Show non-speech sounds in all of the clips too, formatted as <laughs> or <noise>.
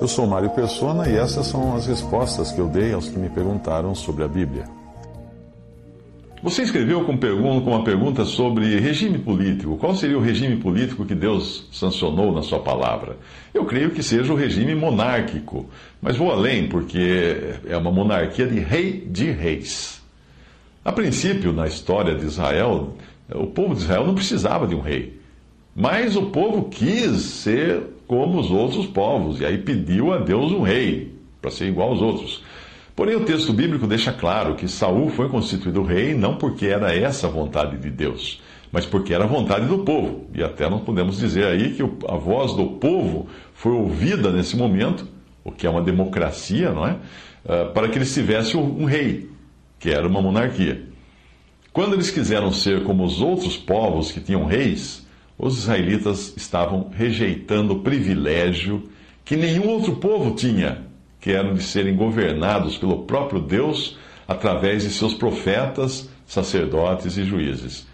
Eu sou Mário Persona e essas são as respostas que eu dei aos que me perguntaram sobre a Bíblia. Você escreveu com, uma pergunta sobre regime político. Qual seria o regime político que Deus sancionou na sua palavra? Eu creio que seja o regime monárquico, mas vou além, porque é uma monarquia de rei de reis. A princípio, na história de Israel, o povo de Israel não precisava de um rei, mas o povo quis ser como os outros povos, e aí pediu a Deus um rei, para ser igual aos outros. Porém, o texto bíblico deixa claro que Saul foi constituído rei não porque era essa a vontade de Deus, mas porque era a vontade do povo. E até nós podemos dizer aí que a voz do povo foi ouvida nesse momento, o que é uma democracia, não é? Ah, para que eles tivessem um rei, que era uma monarquia. Quando eles quiseram ser como os outros povos que tinham reis, os israelitas estavam rejeitando o privilégio que nenhum outro povo tinha, que era de serem governados pelo próprio Deus através de seus profetas, sacerdotes e juízes.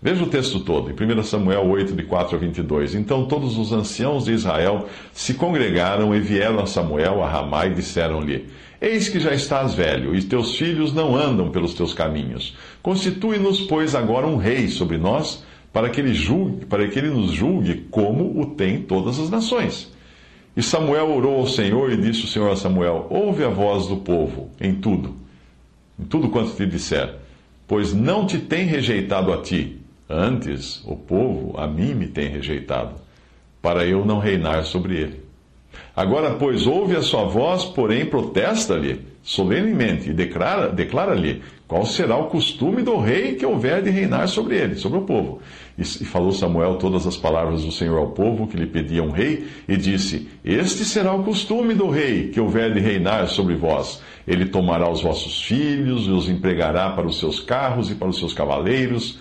Veja o texto todo, em 1 Samuel 8, de 4 a 22. Então todos os anciãos de Israel se congregaram e vieram a Samuel a Ramá e disseram-lhe: Eis que já estás velho, e teus filhos não andam pelos teus caminhos. Constitui-nos, pois, agora um rei sobre nós para que ele julgue, para que ele nos julgue como o tem todas as nações. E Samuel orou ao Senhor e disse o Senhor a Samuel: Ouve a voz do povo em tudo, em tudo quanto te disser, pois não te tem rejeitado a ti, antes o povo a mim me tem rejeitado, para eu não reinar sobre ele. Agora, pois, ouve a sua voz, porém protesta-lhe solenemente e declara-lhe declara qual será o costume do rei que houver de reinar sobre ele, sobre o povo. E falou Samuel todas as palavras do Senhor ao povo que lhe pedia um rei, e disse: Este será o costume do rei que houver de reinar sobre vós. Ele tomará os vossos filhos e os empregará para os seus carros e para os seus cavaleiros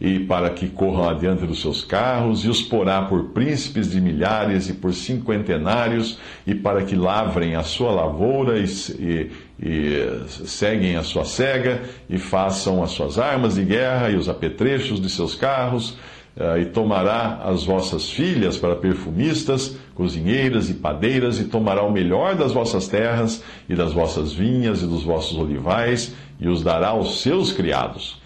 e para que corram adiante dos seus carros, e os porá por príncipes de milhares e por cinquentenários, e para que lavrem a sua lavoura e, e, e seguem a sua cega, e façam as suas armas de guerra e os apetrechos de seus carros, eh, e tomará as vossas filhas para perfumistas, cozinheiras e padeiras, e tomará o melhor das vossas terras, e das vossas vinhas e dos vossos olivais, e os dará aos seus criados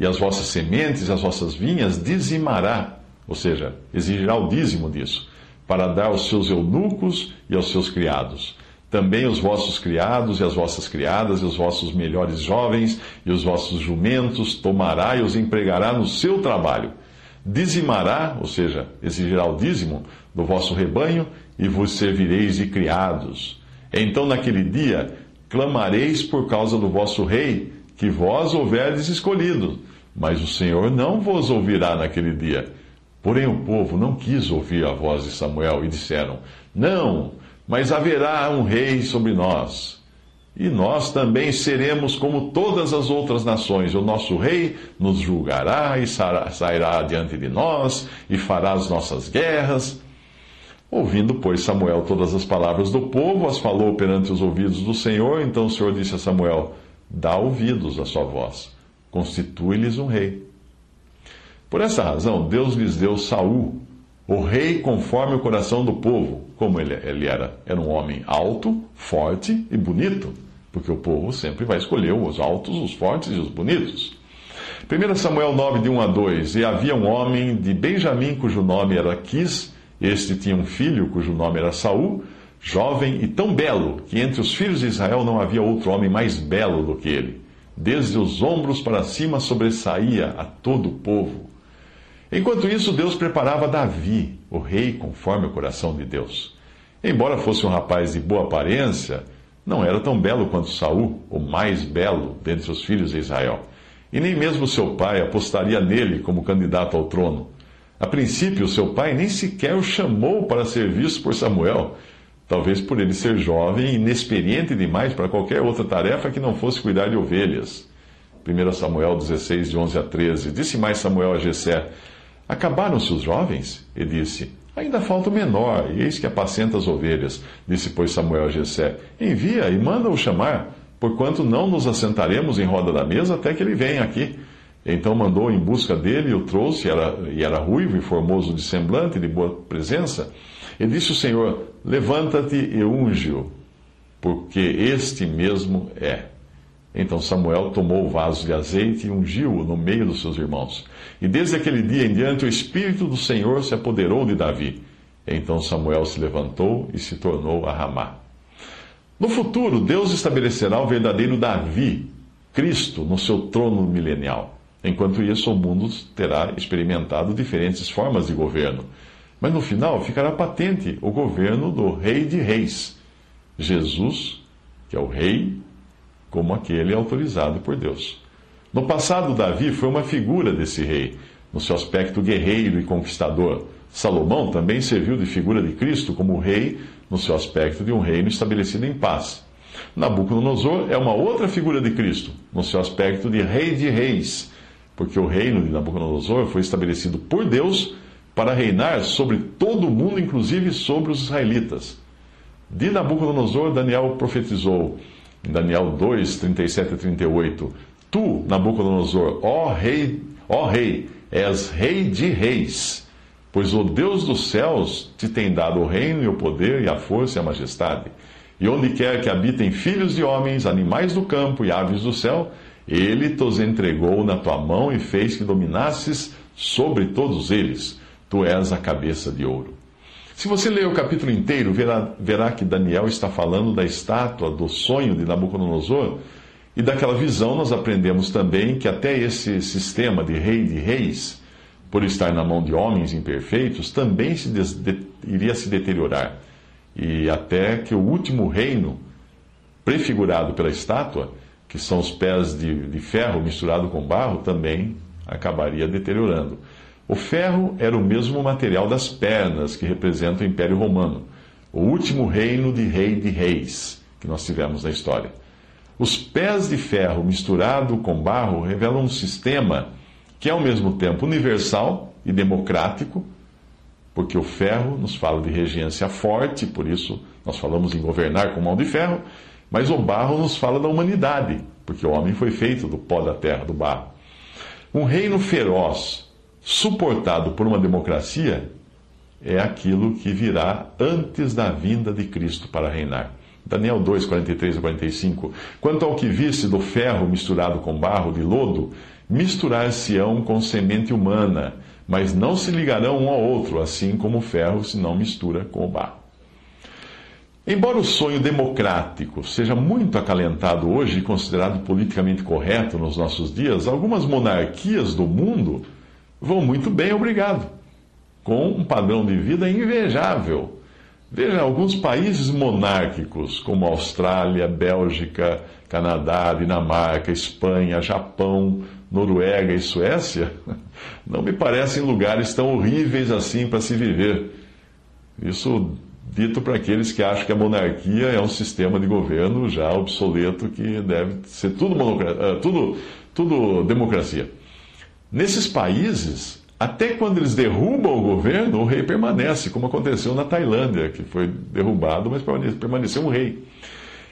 e as vossas sementes, as vossas vinhas, dizimará, ou seja, exigirá o dízimo disso, para dar aos seus eunucos e aos seus criados. Também os vossos criados e as vossas criadas, e os vossos melhores jovens e os vossos jumentos, tomará e os empregará no seu trabalho. Dizimará, ou seja, exigirá o dízimo do vosso rebanho, e vos servireis de criados. Então, naquele dia, clamareis por causa do vosso rei, que vós houverdes escolhido, mas o Senhor não vos ouvirá naquele dia. Porém, o povo não quis ouvir a voz de Samuel e disseram: Não, mas haverá um rei sobre nós. E nós também seremos como todas as outras nações. O nosso rei nos julgará e sairá diante de nós e fará as nossas guerras. Ouvindo, pois, Samuel todas as palavras do povo, as falou perante os ouvidos do Senhor. Então o Senhor disse a Samuel: dá ouvidos à sua voz, constitui-lhes um rei. Por essa razão, Deus lhes deu Saul, o rei conforme o coração do povo, como ele, ele era. Era um homem alto, forte e bonito, porque o povo sempre vai escolher os altos, os fortes e os bonitos. 1 Samuel 9, de 1 a 2: E havia um homem de Benjamim, cujo nome era Quis, este tinha um filho, cujo nome era Saul, jovem e tão belo que entre os filhos de Israel não havia outro homem mais belo do que ele. Desde os ombros para cima sobressaía a todo o povo. Enquanto isso, Deus preparava Davi, o rei, conforme o coração de Deus. Embora fosse um rapaz de boa aparência, não era tão belo quanto Saul, o mais belo dentre os filhos de Israel. E nem mesmo seu pai apostaria nele como candidato ao trono. A princípio, seu pai nem sequer o chamou para ser visto por Samuel, talvez por ele ser jovem e inexperiente demais para qualquer outra tarefa que não fosse cuidar de ovelhas. 1 Samuel 16, de 11 a 13. Disse mais Samuel a Jessé: Acabaram-se os jovens? E disse: Ainda falta o menor, e eis que apacenta as ovelhas. Disse, pois, Samuel a Jessé: Envia e manda-o chamar, porquanto não nos assentaremos em roda da mesa até que ele venha aqui. Então mandou em busca dele e o trouxe, era, e era ruivo e formoso de semblante, de boa presença. E disse o Senhor: Levanta-te e unge-o, porque este mesmo é. Então Samuel tomou o vaso de azeite e ungiu-o no meio dos seus irmãos. E desde aquele dia em diante o Espírito do Senhor se apoderou de Davi. Então Samuel se levantou e se tornou a Ramá. No futuro, Deus estabelecerá o verdadeiro Davi, Cristo, no seu trono milenial. Enquanto isso, o mundo terá experimentado diferentes formas de governo. Mas no final ficará patente o governo do Rei de Reis, Jesus, que é o Rei, como aquele autorizado por Deus. No passado, Davi foi uma figura desse rei, no seu aspecto guerreiro e conquistador. Salomão também serviu de figura de Cristo como rei, no seu aspecto de um reino estabelecido em paz. Nabucodonosor é uma outra figura de Cristo, no seu aspecto de rei de reis porque o reino de Nabucodonosor foi estabelecido por Deus para reinar sobre todo o mundo, inclusive sobre os israelitas. De Nabucodonosor, Daniel profetizou, em Daniel 2, 37 e 38, Tu, Nabucodonosor, ó rei, ó rei, és rei de reis, pois o Deus dos céus te tem dado o reino e o poder e a força e a majestade. E onde quer que habitem filhos de homens, animais do campo e aves do céu, ele tos entregou na tua mão e fez que dominasses sobre todos eles. Tu és a cabeça de ouro. Se você ler o capítulo inteiro, verá, verá que Daniel está falando da estátua, do sonho de Nabucodonosor, e daquela visão nós aprendemos também que até esse sistema de rei de reis, por estar na mão de homens imperfeitos, também se de, iria se deteriorar. E até que o último reino, prefigurado pela estátua, que são os pés de, de ferro misturado com barro, também acabaria deteriorando. O ferro era o mesmo material das pernas que representa o Império Romano, o último reino de rei de reis que nós tivemos na história. Os pés de ferro misturado com barro revelam um sistema que é ao mesmo tempo universal e democrático, porque o ferro nos fala de regência forte, por isso nós falamos em governar com mão de ferro, mas o barro nos fala da humanidade, porque o homem foi feito do pó da terra, do barro. Um reino feroz, suportado por uma democracia, é aquilo que virá antes da vinda de Cristo para reinar. Daniel 2, 43 a 45. Quanto ao que visse do ferro misturado com barro de lodo, misturar-se-ão com semente humana, mas não se ligarão um ao outro, assim como o ferro se não mistura com o barro. Embora o sonho democrático seja muito acalentado hoje e considerado politicamente correto nos nossos dias, algumas monarquias do mundo vão muito bem, obrigado, com um padrão de vida invejável. Veja, alguns países monárquicos, como Austrália, Bélgica, Canadá, Dinamarca, Espanha, Japão, Noruega e Suécia, <laughs> não me parecem lugares tão horríveis assim para se viver. Isso dito para aqueles que acham que a monarquia é um sistema de governo já obsoleto que deve ser tudo, eh, tudo, tudo democracia. Nesses países, até quando eles derrubam o governo, o rei permanece, como aconteceu na Tailândia, que foi derrubado, mas permaneceu um rei.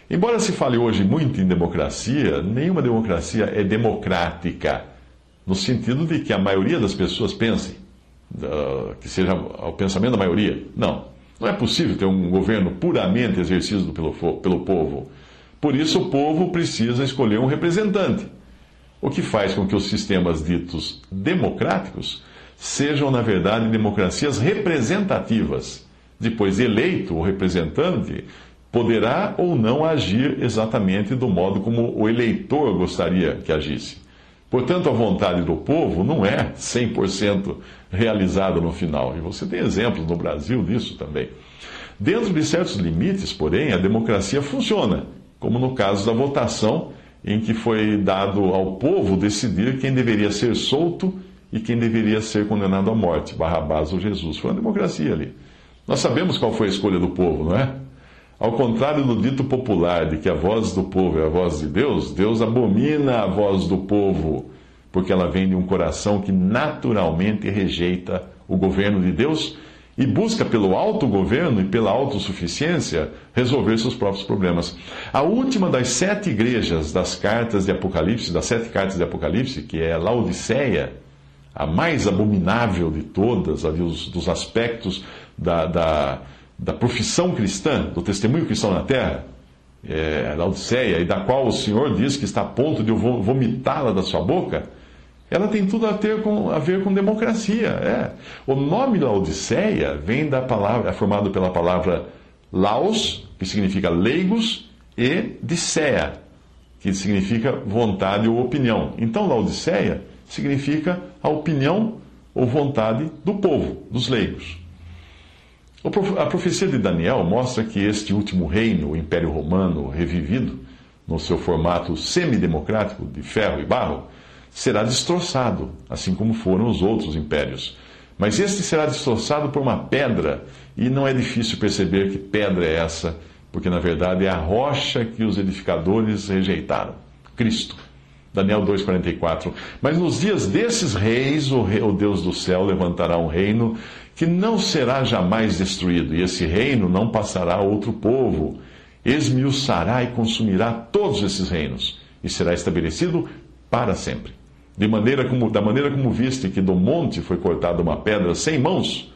Embora se fale hoje muito em democracia, nenhuma democracia é democrática, no sentido de que a maioria das pessoas pense, que seja o pensamento da maioria. Não. Não é possível ter um governo puramente exercido pelo, pelo povo. Por isso, o povo precisa escolher um representante. O que faz com que os sistemas ditos democráticos sejam, na verdade, democracias representativas. Depois, eleito o representante, poderá ou não agir exatamente do modo como o eleitor gostaria que agisse. Portanto, a vontade do povo não é 100% realizada no final. E você tem exemplos no Brasil disso também. Dentro de certos limites, porém, a democracia funciona, como no caso da votação, em que foi dado ao povo decidir quem deveria ser solto e quem deveria ser condenado à morte, Barrabás ou Jesus. Foi uma democracia ali. Nós sabemos qual foi a escolha do povo, não é? Ao contrário do dito popular de que a voz do povo é a voz de Deus, Deus abomina a voz do povo, porque ela vem de um coração que naturalmente rejeita o governo de Deus e busca pelo autogoverno e pela autossuficiência resolver seus próprios problemas. A última das sete igrejas das cartas de Apocalipse, das sete cartas de Apocalipse, que é Laodiceia, a mais abominável de todas, dos aspectos da, da, da profissão cristã, do testemunho cristão na terra, é, Laodiceia, e da qual o Senhor diz que está a ponto de vomitá-la da sua boca, ela tem tudo a, ter com, a ver com democracia. É. O nome Laodiceia vem da palavra, é formado pela palavra laos, que significa leigos, e dicea, que significa vontade ou opinião. Então, Laodiceia significa a opinião ou vontade do povo, dos leigos. A profecia de Daniel mostra que este último reino, o Império Romano revivido, no seu formato semidemocrático de ferro e barro, será destroçado, assim como foram os outros impérios. Mas este será destroçado por uma pedra, e não é difícil perceber que pedra é essa, porque na verdade é a rocha que os edificadores rejeitaram Cristo. Daniel 2,44. Mas nos dias desses reis, o, rei, o Deus do céu levantará um reino que não será jamais destruído, e esse reino não passará a outro povo. Esmiuçará e consumirá todos esses reinos, e será estabelecido para sempre. De maneira como, da maneira como viste que do monte foi cortada uma pedra sem mãos,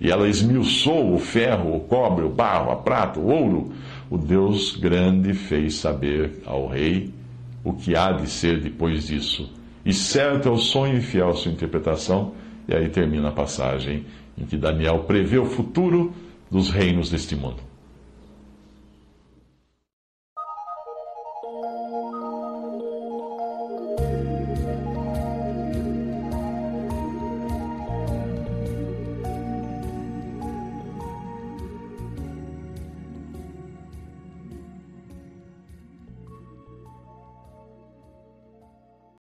e ela esmiuçou o ferro, o cobre, o barro, a prata, o ouro, o Deus grande fez saber ao rei o que há de ser depois disso. E certo é o sonho e fiel a sua interpretação. E aí termina a passagem em que Daniel prevê o futuro dos reinos deste mundo.